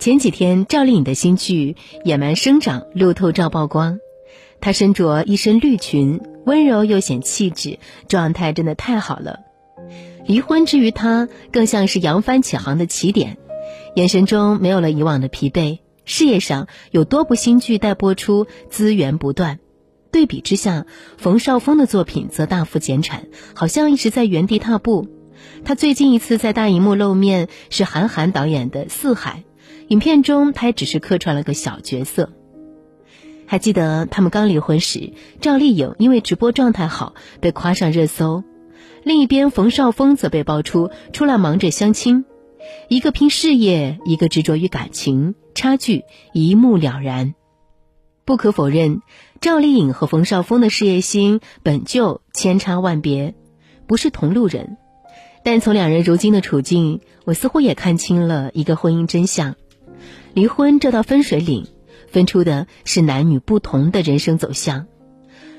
前几天，赵丽颖的新剧《野蛮生长》路透照曝光，她身着一身绿裙，温柔又显气质，状态真的太好了。离婚之于她，更像是扬帆起航的起点，眼神中没有了以往的疲惫。事业上有多部新剧待播出，资源不断。对比之下，冯绍峰的作品则大幅减产，好像一直在原地踏步。他最近一次在大荧幕露面是韩寒导演的《四海》。影片中，他也只是客串了个小角色。还记得他们刚离婚时，赵丽颖因为直播状态好被夸上热搜，另一边冯绍峰则被爆出出来忙着相亲，一个拼事业，一个执着于感情，差距一目了然。不可否认，赵丽颖和冯绍峰的事业心本就千差万别，不是同路人。但从两人如今的处境，我似乎也看清了一个婚姻真相。离婚这道分水岭，分出的是男女不同的人生走向。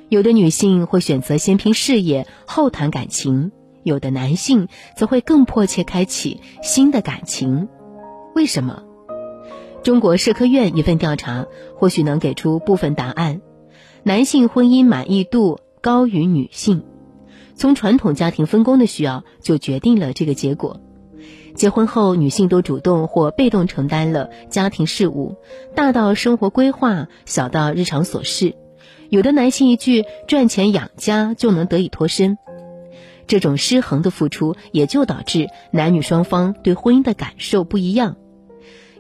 有的女性会选择先拼事业后谈感情，有的男性则会更迫切开启新的感情。为什么？中国社科院一份调查或许能给出部分答案：男性婚姻满意度高于女性。从传统家庭分工的需要就决定了这个结果。结婚后，女性都主动或被动承担了家庭事务，大到生活规划，小到日常琐事。有的男性一句“赚钱养家”就能得以脱身，这种失衡的付出也就导致男女双方对婚姻的感受不一样。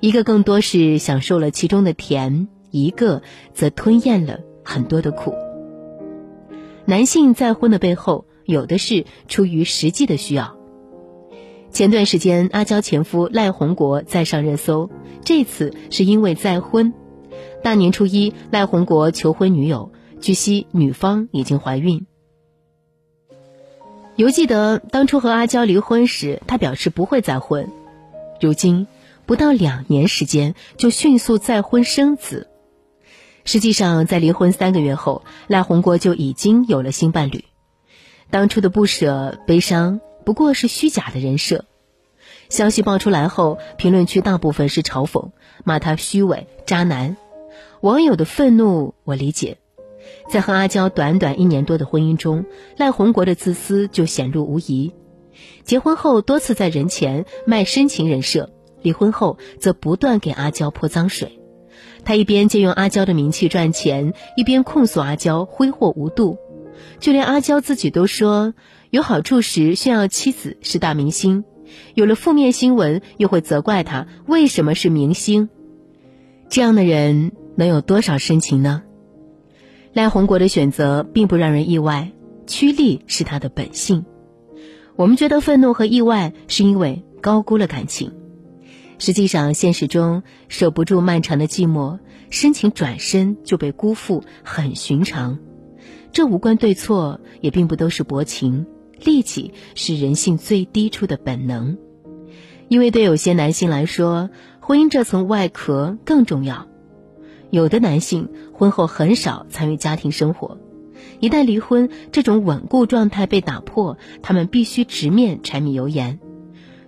一个更多是享受了其中的甜，一个则吞咽了很多的苦。男性再婚的背后，有的是出于实际的需要。前段时间，阿娇前夫赖宏国再上热搜，这次是因为再婚。大年初一，赖宏国求婚女友，据悉女方已经怀孕。犹记得当初和阿娇离婚时，他表示不会再婚，如今不到两年时间就迅速再婚生子。实际上，在离婚三个月后，赖宏国就已经有了新伴侣。当初的不舍、悲伤。不过是虚假的人设。消息爆出来后，评论区大部分是嘲讽，骂他虚伪、渣男。网友的愤怒我理解，在和阿娇短短一年多的婚姻中，赖宏国的自私就显露无遗。结婚后多次在人前卖深情人设，离婚后则不断给阿娇泼脏水。他一边借用阿娇的名气赚钱，一边控诉阿娇挥霍无度。就连阿娇自己都说。有好处时炫耀妻子是大明星，有了负面新闻又会责怪他为什么是明星。这样的人能有多少深情呢？赖宏国的选择并不让人意外，趋利是他的本性。我们觉得愤怒和意外是因为高估了感情，实际上现实中守不住漫长的寂寞，深情转身就被辜负，很寻常。这无关对错，也并不都是薄情。利己是人性最低处的本能，因为对有些男性来说，婚姻这层外壳更重要。有的男性婚后很少参与家庭生活，一旦离婚，这种稳固状态被打破，他们必须直面柴米油盐，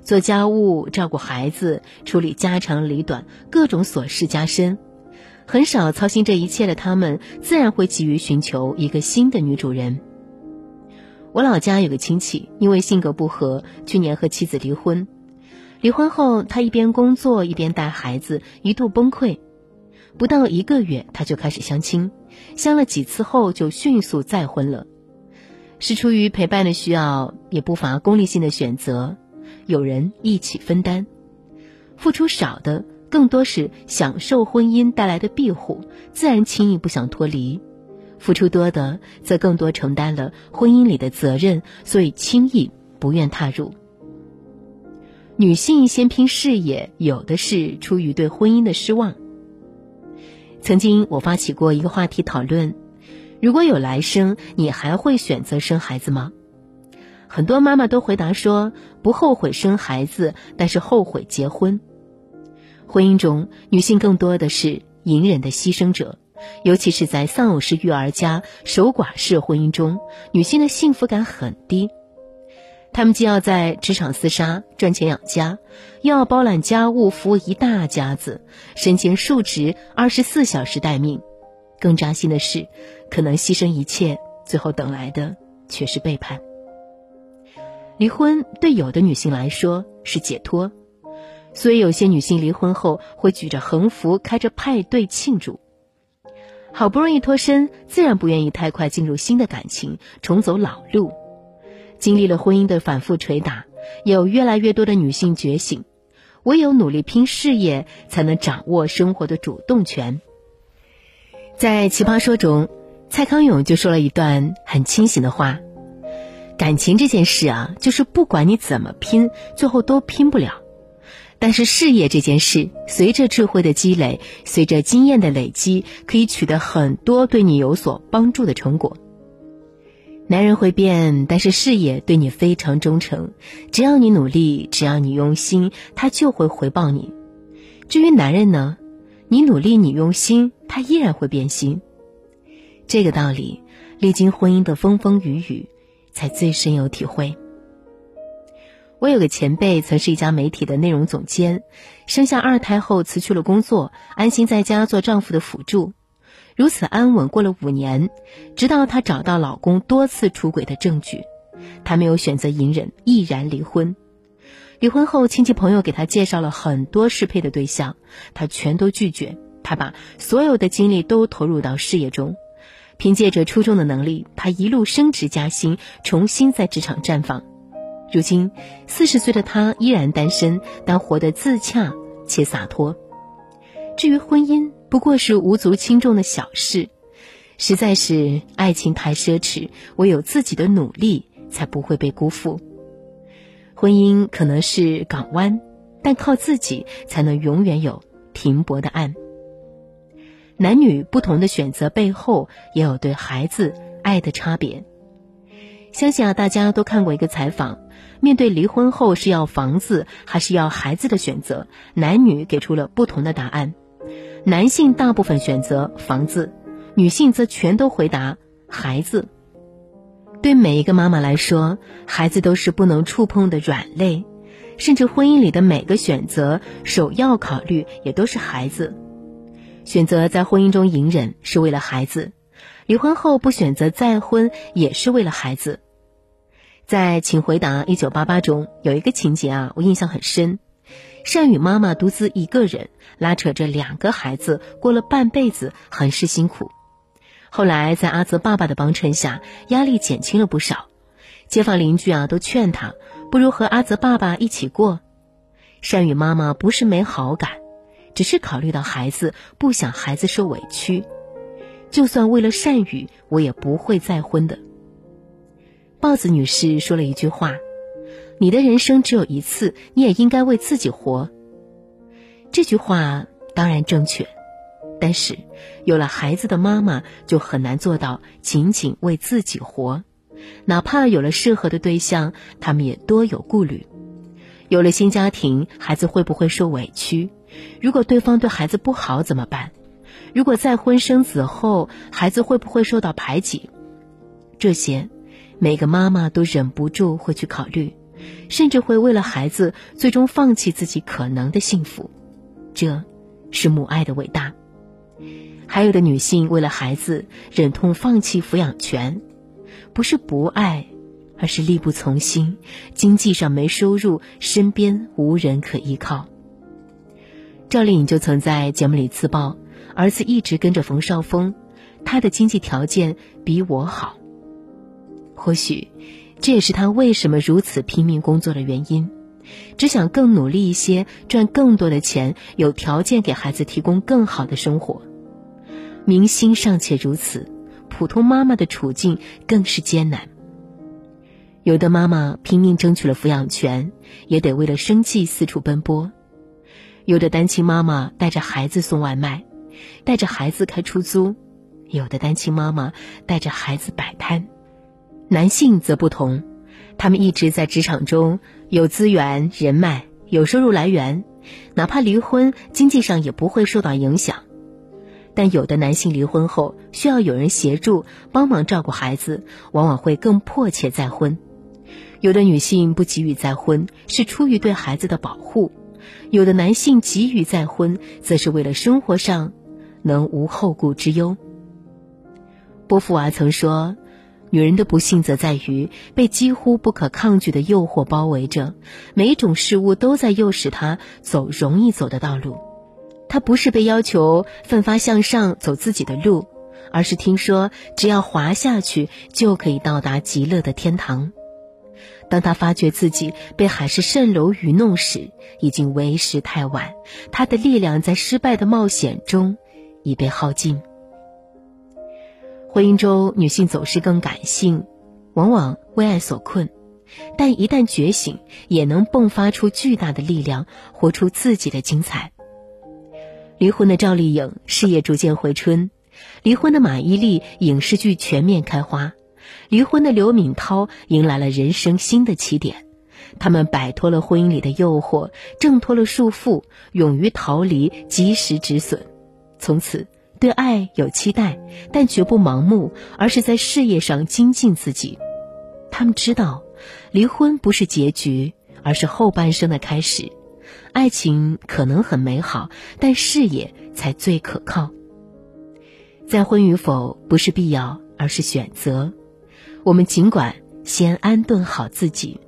做家务、照顾孩子、处理家长里短，各种琐事加深。很少操心这一切的他们，自然会急于寻求一个新的女主人。我老家有个亲戚，因为性格不合，去年和妻子离婚。离婚后，他一边工作一边带孩子，一度崩溃。不到一个月，他就开始相亲，相了几次后就迅速再婚了。是出于陪伴的需要，也不乏功利性的选择。有人一起分担，付出少的更多是享受婚姻带来的庇护，自然轻易不想脱离。付出多的，则更多承担了婚姻里的责任，所以轻易不愿踏入。女性先拼事业，有的是出于对婚姻的失望。曾经我发起过一个话题讨论：如果有来生，你还会选择生孩子吗？很多妈妈都回答说不后悔生孩子，但是后悔结婚。婚姻中，女性更多的是隐忍的牺牲者。尤其是在丧偶式育儿家、守寡式婚姻中，女性的幸福感很低。她们既要在职场厮杀赚钱养家，又要包揽家务服务一大家子，身兼数职，二十四小时待命。更扎心的是，可能牺牲一切，最后等来的却是背叛。离婚对有的女性来说是解脱，所以有些女性离婚后会举着横幅，开着派对庆祝。好不容易脱身，自然不愿意太快进入新的感情，重走老路。经历了婚姻的反复捶打，有越来越多的女性觉醒，唯有努力拼事业，才能掌握生活的主动权。在《奇葩说》中，蔡康永就说了一段很清醒的话：“感情这件事啊，就是不管你怎么拼，最后都拼不了；但是事业这件事，随着智慧的积累，随着经验的累积，可以取得很多对你有所帮助的成果。”男人会变，但是事业对你非常忠诚。只要你努力，只要你用心，他就会回报你。至于男人呢，你努力，你用心，他依然会变心。这个道理，历经婚姻的风风雨雨，才最深有体会。我有个前辈，曾是一家媒体的内容总监，生下二胎后辞去了工作，安心在家做丈夫的辅助。如此安稳过了五年，直到她找到老公多次出轨的证据，她没有选择隐忍，毅然离婚。离婚后，亲戚朋友给她介绍了很多适配的对象，她全都拒绝。她把所有的精力都投入到事业中，凭借着出众的能力，她一路升职加薪，重新在职场绽放。如今，四十岁的她依然单身，但活得自洽且洒脱。至于婚姻，不过是无足轻重的小事，实在是爱情太奢侈，唯有自己的努力才不会被辜负。婚姻可能是港湾，但靠自己才能永远有停泊的岸。男女不同的选择背后，也有对孩子爱的差别。相信啊，大家都看过一个采访，面对离婚后是要房子还是要孩子的选择，男女给出了不同的答案。男性大部分选择房子，女性则全都回答孩子。对每一个妈妈来说，孩子都是不能触碰的软肋，甚至婚姻里的每个选择，首要考虑也都是孩子。选择在婚姻中隐忍是为了孩子，离婚后不选择再婚也是为了孩子。在《请回答一九八八》中有一个情节啊，我印象很深。善宇妈妈独自一个人拉扯着两个孩子，过了半辈子，很是辛苦。后来在阿泽爸爸的帮衬下，压力减轻了不少。街坊邻居啊都劝他，不如和阿泽爸爸一起过。善宇妈妈不是没好感，只是考虑到孩子，不想孩子受委屈。就算为了善宇，我也不会再婚的。豹子女士说了一句话。你的人生只有一次，你也应该为自己活。这句话当然正确，但是有了孩子的妈妈就很难做到仅仅为自己活。哪怕有了适合的对象，他们也多有顾虑。有了新家庭，孩子会不会受委屈？如果对方对孩子不好怎么办？如果再婚生子后，孩子会不会受到排挤？这些，每个妈妈都忍不住会去考虑。甚至会为了孩子最终放弃自己可能的幸福，这，是母爱的伟大。还有的女性为了孩子忍痛放弃抚养权，不是不爱，而是力不从心，经济上没收入，身边无人可依靠。赵丽颖就曾在节目里自曝，儿子一直跟着冯绍峰，他的经济条件比我好。或许。这也是他为什么如此拼命工作的原因，只想更努力一些，赚更多的钱，有条件给孩子提供更好的生活。明星尚且如此，普通妈妈的处境更是艰难。有的妈妈拼命争取了抚养权，也得为了生计四处奔波；有的单亲妈妈带着孩子送外卖，带着孩子开出租；有的单亲妈妈带着孩子摆摊。男性则不同，他们一直在职场中有资源、人脉、有收入来源，哪怕离婚，经济上也不会受到影响。但有的男性离婚后需要有人协助帮忙照顾孩子，往往会更迫切再婚。有的女性不急于再婚，是出于对孩子的保护；有的男性急于再婚，则是为了生活上能无后顾之忧。波伏娃曾说：“女人的不幸则在于被几乎不可抗拒的诱惑包围着，每一种事物都在诱使她走容易走的道路。她不是被要求奋发向上走自己的路，而是听说只要滑下去就可以到达极乐的天堂。当她发觉自己被海市蜃楼愚弄时，已经为时太晚，她的力量在失败的冒险中已被耗尽。”婚姻中，女性总是更感性，往往为爱所困，但一旦觉醒，也能迸发出巨大的力量，活出自己的精彩。离婚的赵丽颖事业逐渐回春，离婚的马伊琍影视剧全面开花，离婚的刘敏涛迎来了人生新的起点。他们摆脱了婚姻里的诱惑，挣脱了束缚，勇于逃离，及时止损，从此。对爱有期待，但绝不盲目，而是在事业上精进自己。他们知道，离婚不是结局，而是后半生的开始。爱情可能很美好，但事业才最可靠。再婚与否不是必要，而是选择。我们尽管先安顿好自己。